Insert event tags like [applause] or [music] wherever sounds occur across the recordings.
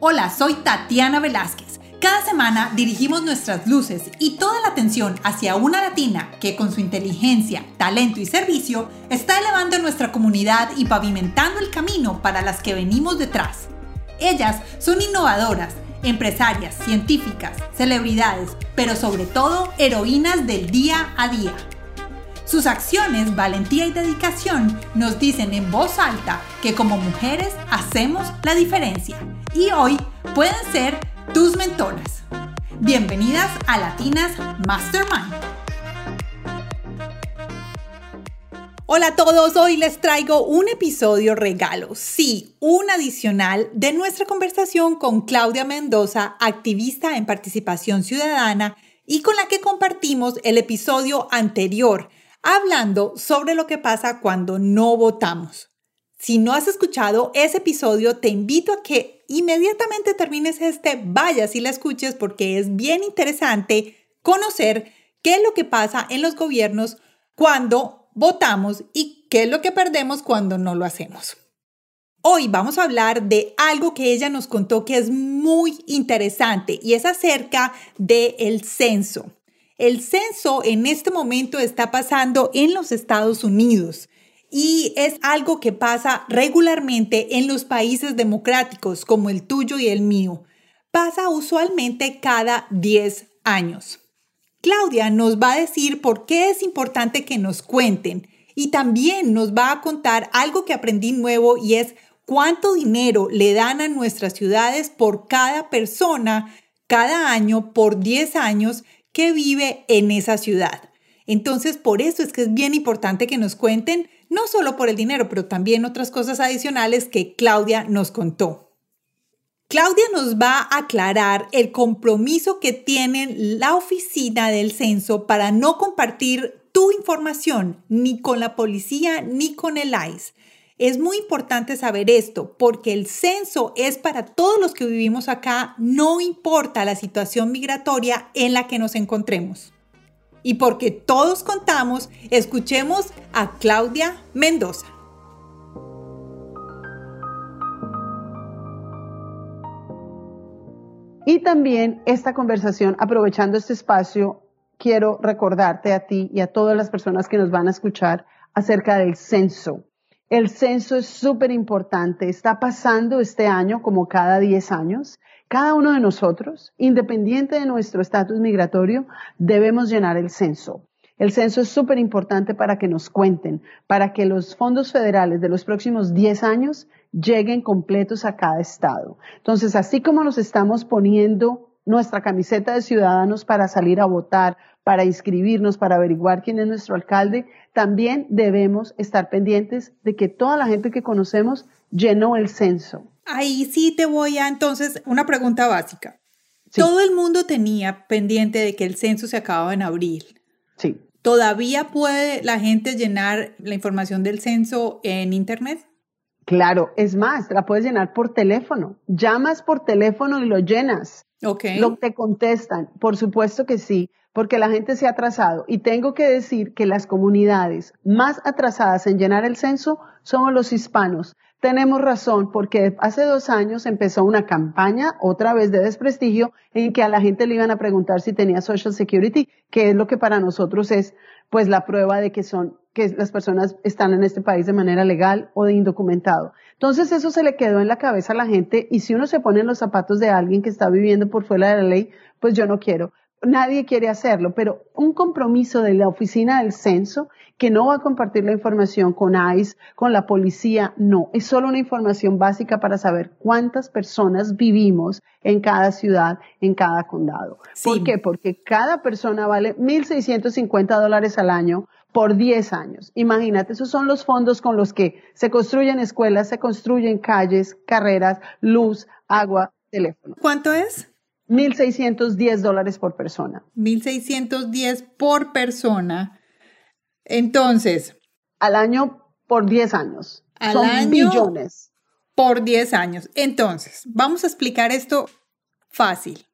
Hola, soy Tatiana Velázquez. Cada semana dirigimos nuestras luces y toda la atención hacia una latina que con su inteligencia, talento y servicio está elevando nuestra comunidad y pavimentando el camino para las que venimos detrás. Ellas son innovadoras, empresarias, científicas, celebridades, pero sobre todo heroínas del día a día. Sus acciones, valentía y dedicación nos dicen en voz alta que como mujeres hacemos la diferencia y hoy pueden ser tus mentoras. Bienvenidas a Latinas Mastermind. Hola a todos, hoy les traigo un episodio regalo, sí, un adicional de nuestra conversación con Claudia Mendoza, activista en participación ciudadana y con la que compartimos el episodio anterior hablando sobre lo que pasa cuando no votamos. Si no has escuchado ese episodio, te invito a que inmediatamente termines este, vayas y la escuches porque es bien interesante conocer qué es lo que pasa en los gobiernos cuando votamos y qué es lo que perdemos cuando no lo hacemos. Hoy vamos a hablar de algo que ella nos contó que es muy interesante y es acerca del censo. El censo en este momento está pasando en los Estados Unidos y es algo que pasa regularmente en los países democráticos como el tuyo y el mío. Pasa usualmente cada 10 años. Claudia nos va a decir por qué es importante que nos cuenten y también nos va a contar algo que aprendí nuevo y es cuánto dinero le dan a nuestras ciudades por cada persona cada año por 10 años que vive en esa ciudad. Entonces, por eso es que es bien importante que nos cuenten, no solo por el dinero, pero también otras cosas adicionales que Claudia nos contó. Claudia nos va a aclarar el compromiso que tiene la oficina del censo para no compartir tu información ni con la policía ni con el ICE. Es muy importante saber esto porque el censo es para todos los que vivimos acá, no importa la situación migratoria en la que nos encontremos. Y porque todos contamos, escuchemos a Claudia Mendoza. Y también esta conversación, aprovechando este espacio, quiero recordarte a ti y a todas las personas que nos van a escuchar acerca del censo. El censo es súper importante. Está pasando este año como cada 10 años. Cada uno de nosotros, independiente de nuestro estatus migratorio, debemos llenar el censo. El censo es súper importante para que nos cuenten, para que los fondos federales de los próximos 10 años lleguen completos a cada estado. Entonces, así como nos estamos poniendo nuestra camiseta de ciudadanos para salir a votar, para inscribirnos, para averiguar quién es nuestro alcalde, también debemos estar pendientes de que toda la gente que conocemos llenó el censo. Ahí sí te voy a entonces una pregunta básica. Todo el mundo tenía pendiente de que el censo se acababa en abril. Sí. ¿Todavía puede la gente llenar la información del censo en Internet? Claro, es más, la puedes llenar por teléfono. Llamas por teléfono y lo llenas. Ok. Lo te contestan, por supuesto que sí porque la gente se ha atrasado. Y tengo que decir que las comunidades más atrasadas en llenar el censo somos los hispanos. Tenemos razón porque hace dos años empezó una campaña otra vez de desprestigio en que a la gente le iban a preguntar si tenía Social Security, que es lo que para nosotros es pues la prueba de que son que las personas están en este país de manera legal o de indocumentado. Entonces eso se le quedó en la cabeza a la gente y si uno se pone en los zapatos de alguien que está viviendo por fuera de la ley, pues yo no quiero nadie quiere hacerlo, pero un compromiso de la oficina del censo que no va a compartir la información con ICE, con la policía, no, es solo una información básica para saber cuántas personas vivimos en cada ciudad, en cada condado. ¿Por qué? Porque cada persona vale 1.650 dólares al año por 10 años. Imagínate, esos son los fondos con los que se construyen escuelas, se construyen calles, carreras, luz, agua, teléfono. ¿Cuánto es? 1.610 dólares por persona. 1.610 por persona. Entonces. Al año por 10 años. Al Son año billones. Por 10 años. Entonces, vamos a explicar esto fácil.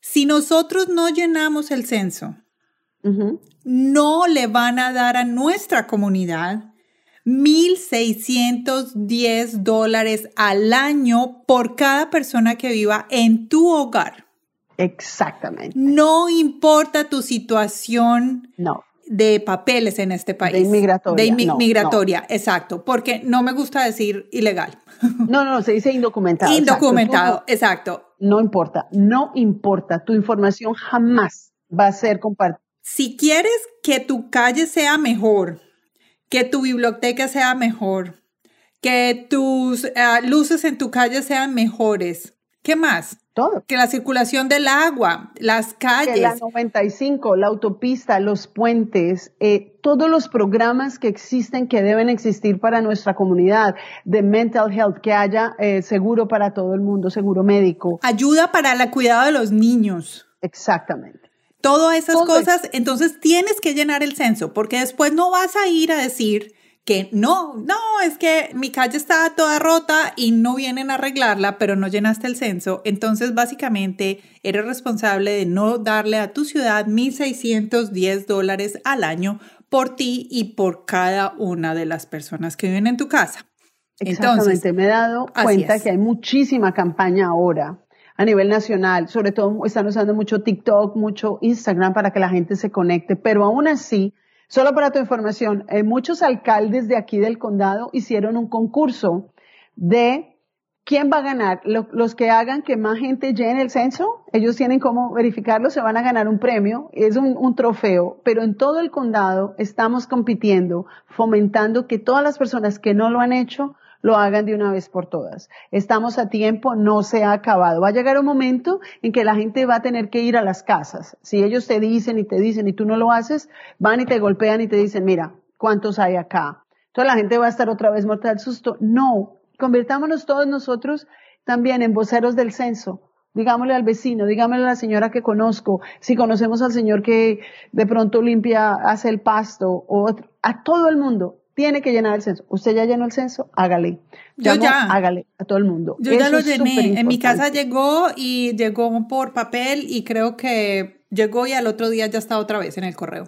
Si nosotros no llenamos el censo, no le van a dar a nuestra comunidad 1.610 dólares al año por cada persona que viva en tu hogar. Exactamente. No importa tu situación no. de papeles en este país. De inmigratoria. De inmigratoria, exacto, porque no me gusta decir ilegal. [laughs] No, no, se dice indocumentado. Indocumentado, exacto. No importa, no importa. Tu información jamás va a ser compartida. Si quieres que tu calle sea mejor, que tu biblioteca sea mejor, que tus eh, luces en tu calle sean mejores, ¿qué más? Todo. Que la circulación del agua, las calles. Que la 95, la autopista, los puentes, eh, todos los programas que existen, que deben existir para nuestra comunidad, de mental health, que haya eh, seguro para todo el mundo, seguro médico. Ayuda para el cuidado de los niños. Exactamente. Todas esas cosas, entonces tienes que llenar el censo, porque después no vas a ir a decir, que no, no, es que mi calle está toda rota y no vienen a arreglarla, pero no llenaste el censo. Entonces, básicamente, eres responsable de no darle a tu ciudad 1.610 dólares al año por ti y por cada una de las personas que viven en tu casa. Exactamente, me he dado cuenta que hay muchísima campaña ahora a nivel nacional, sobre todo están usando mucho TikTok, mucho Instagram para que la gente se conecte, pero aún así, Solo para tu información, eh, muchos alcaldes de aquí del condado hicieron un concurso de quién va a ganar. los que hagan que más gente llene el censo, ellos tienen cómo verificarlo, se van a ganar un premio, es un, un trofeo, pero en todo el condado estamos compitiendo, fomentando que todas las personas que no lo han hecho lo hagan de una vez por todas. Estamos a tiempo, no se ha acabado. Va a llegar un momento en que la gente va a tener que ir a las casas. Si ellos te dicen y te dicen y tú no lo haces, van y te golpean y te dicen, mira, ¿cuántos hay acá? Entonces la gente va a estar otra vez muerta del susto. No, convirtámonos todos nosotros también en voceros del censo. Digámosle al vecino, digámosle a la señora que conozco, si conocemos al señor que de pronto limpia, hace el pasto, o a todo el mundo, tiene que llenar el censo. Usted ya llenó el censo, hágale. Yo ya. Hágale a todo el mundo. Yo ya lo llené. En mi casa llegó y llegó por papel y creo que llegó y al otro día ya está otra vez en el correo.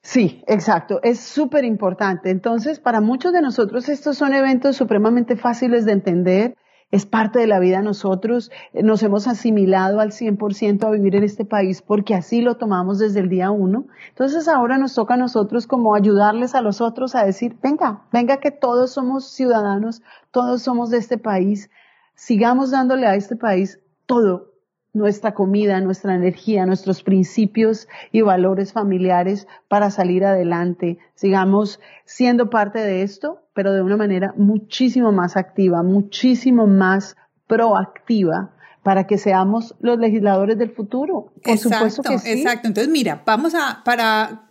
Sí, exacto. Es súper importante. Entonces, para muchos de nosotros estos son eventos supremamente fáciles de entender es parte de la vida de nosotros, nos hemos asimilado al 100% a vivir en este país porque así lo tomamos desde el día uno. Entonces ahora nos toca a nosotros como ayudarles a los otros a decir, venga, venga que todos somos ciudadanos, todos somos de este país, sigamos dándole a este país todo, nuestra comida, nuestra energía, nuestros principios y valores familiares para salir adelante. Sigamos siendo parte de esto, pero de una manera muchísimo más activa, muchísimo más proactiva para que seamos los legisladores del futuro. Por supuesto que sí. Exacto. Entonces, mira, vamos a, para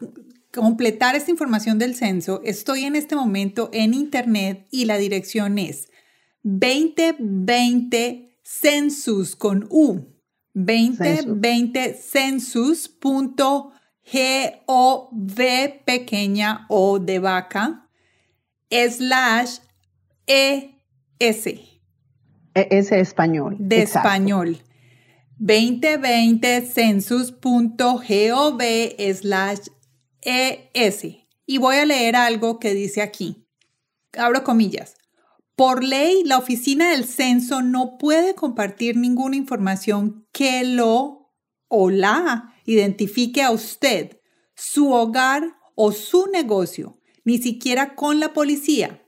completar esta información del censo, estoy en este momento en internet y la dirección es 2020 census con U 2020 census.gov pequeña o de vaca slash ES. ES español. De español. 2020 census.gov slash ES. Y voy a leer algo que dice aquí. Abro comillas. Por ley, la oficina del censo no puede compartir ninguna información que lo o la identifique a usted, su hogar o su negocio, ni siquiera con la policía.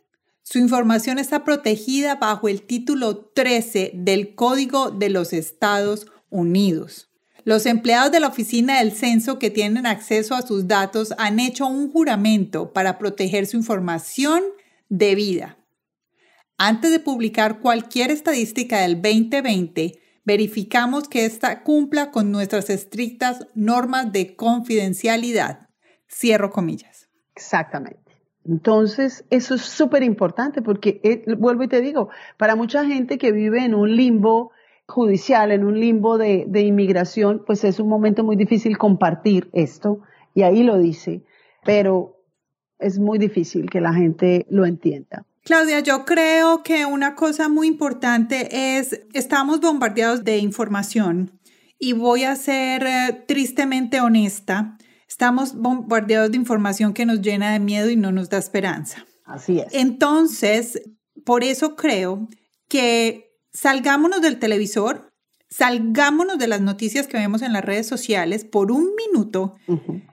Su información está protegida bajo el título 13 del Código de los Estados Unidos. Los empleados de la oficina del censo que tienen acceso a sus datos han hecho un juramento para proteger su información de vida. Antes de publicar cualquier estadística del 2020, verificamos que ésta cumpla con nuestras estrictas normas de confidencialidad. Cierro comillas. Exactamente. Entonces, eso es súper importante porque, eh, vuelvo y te digo, para mucha gente que vive en un limbo judicial, en un limbo de, de inmigración, pues es un momento muy difícil compartir esto, y ahí lo dice, pero es muy difícil que la gente lo entienda. Claudia, yo creo que una cosa muy importante es, estamos bombardeados de información y voy a ser eh, tristemente honesta, estamos bombardeados de información que nos llena de miedo y no nos da esperanza. Así es. Entonces, por eso creo que salgámonos del televisor, salgámonos de las noticias que vemos en las redes sociales por un minuto,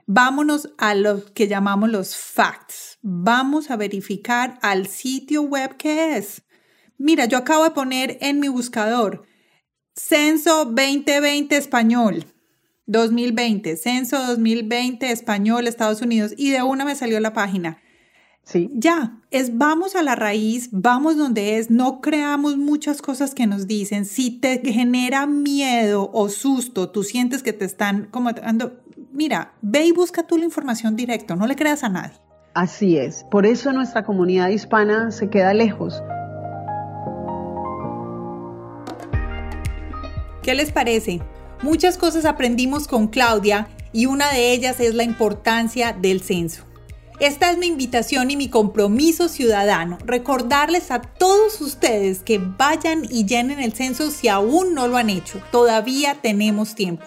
vámonos a lo que llamamos los facts. Vamos a verificar al sitio web que es. Mira, yo acabo de poner en mi buscador Censo 2020 Español. 2020, Censo 2020 Español, Estados Unidos, y de una me salió la página. Sí. Ya, es vamos a la raíz, vamos donde es, no creamos muchas cosas que nos dicen. Si te genera miedo o susto, tú sientes que te están como mira, ve y busca tú la información directo, no le creas a nadie. Así es, por eso nuestra comunidad hispana se queda lejos. ¿Qué les parece? Muchas cosas aprendimos con Claudia y una de ellas es la importancia del censo. Esta es mi invitación y mi compromiso ciudadano, recordarles a todos ustedes que vayan y llenen el censo si aún no lo han hecho. Todavía tenemos tiempo.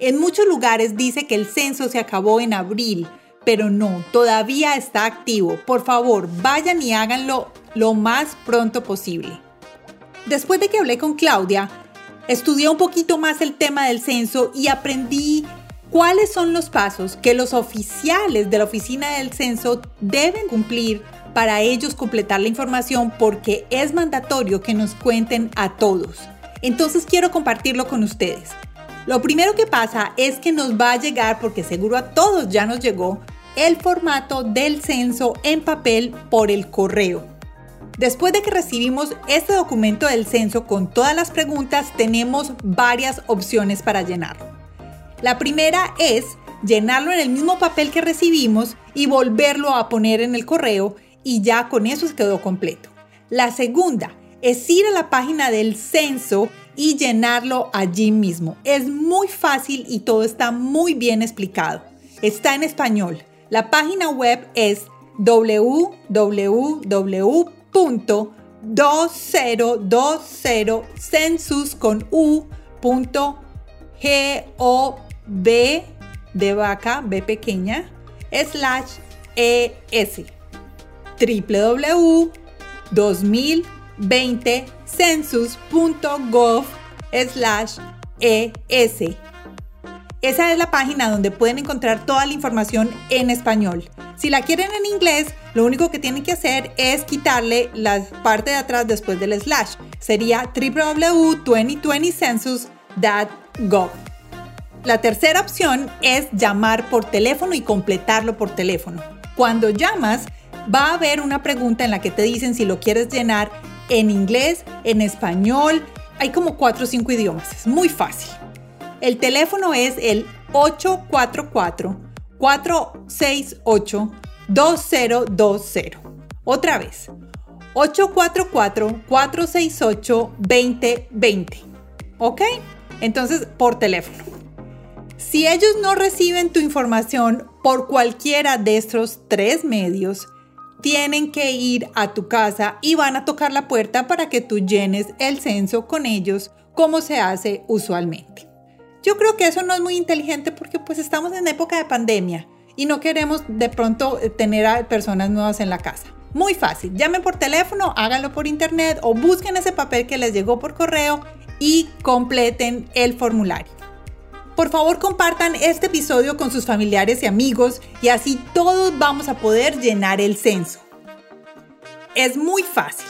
En muchos lugares dice que el censo se acabó en abril, pero no, todavía está activo. Por favor, vayan y háganlo lo más pronto posible. Después de que hablé con Claudia, estudié un poquito más el tema del censo y aprendí ¿Cuáles son los pasos que los oficiales de la oficina del censo deben cumplir para ellos completar la información? Porque es mandatorio que nos cuenten a todos. Entonces quiero compartirlo con ustedes. Lo primero que pasa es que nos va a llegar, porque seguro a todos ya nos llegó, el formato del censo en papel por el correo. Después de que recibimos este documento del censo con todas las preguntas, tenemos varias opciones para llenarlo. La primera es llenarlo en el mismo papel que recibimos y volverlo a poner en el correo y ya con eso se quedó completo. La segunda es ir a la página del censo y llenarlo allí mismo. Es muy fácil y todo está muy bien explicado. Está en español. La página web es www.2020census con B de vaca, B pequeña, slash ES. www.2020census.gov slash ES. Esa es la página donde pueden encontrar toda la información en español. Si la quieren en inglés, lo único que tienen que hacer es quitarle la parte de atrás después del slash. Sería www.2020census.gov. La tercera opción es llamar por teléfono y completarlo por teléfono. Cuando llamas, va a haber una pregunta en la que te dicen si lo quieres llenar en inglés, en español. Hay como cuatro o cinco idiomas. Es muy fácil. El teléfono es el 844-468-2020. Otra vez, 844-468-2020. ¿Ok? Entonces, por teléfono. Si ellos no reciben tu información por cualquiera de estos tres medios, tienen que ir a tu casa y van a tocar la puerta para que tú llenes el censo con ellos como se hace usualmente. Yo creo que eso no es muy inteligente porque pues estamos en época de pandemia y no queremos de pronto tener a personas nuevas en la casa. Muy fácil, llamen por teléfono, háganlo por internet o busquen ese papel que les llegó por correo y completen el formulario. Por favor compartan este episodio con sus familiares y amigos y así todos vamos a poder llenar el censo. Es muy fácil.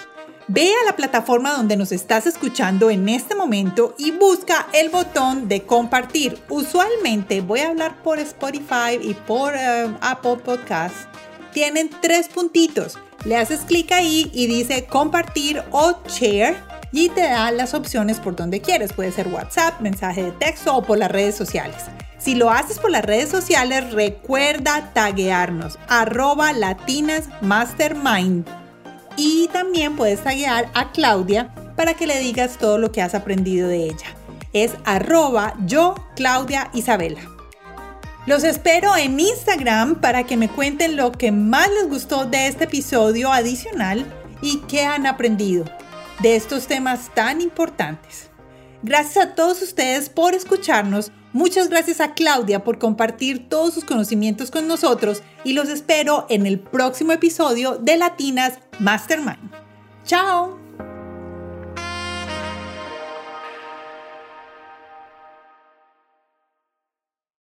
Ve a la plataforma donde nos estás escuchando en este momento y busca el botón de compartir. Usualmente voy a hablar por Spotify y por eh, Apple Podcasts. Tienen tres puntitos. Le haces clic ahí y dice compartir o share y te da las opciones por donde quieres. Puede ser WhatsApp, mensaje de texto o por las redes sociales. Si lo haces por las redes sociales, recuerda taguearnos arroba latinasmastermind. Y también puedes taguear a Claudia para que le digas todo lo que has aprendido de ella. Es arroba yo, Claudia Isabela. Los espero en Instagram para que me cuenten lo que más les gustó de este episodio adicional y qué han aprendido de estos temas tan importantes. Gracias a todos ustedes por escucharnos. Muchas gracias a Claudia por compartir todos sus conocimientos con nosotros y los espero en el próximo episodio de Latinas Mastermind. ¡Chao!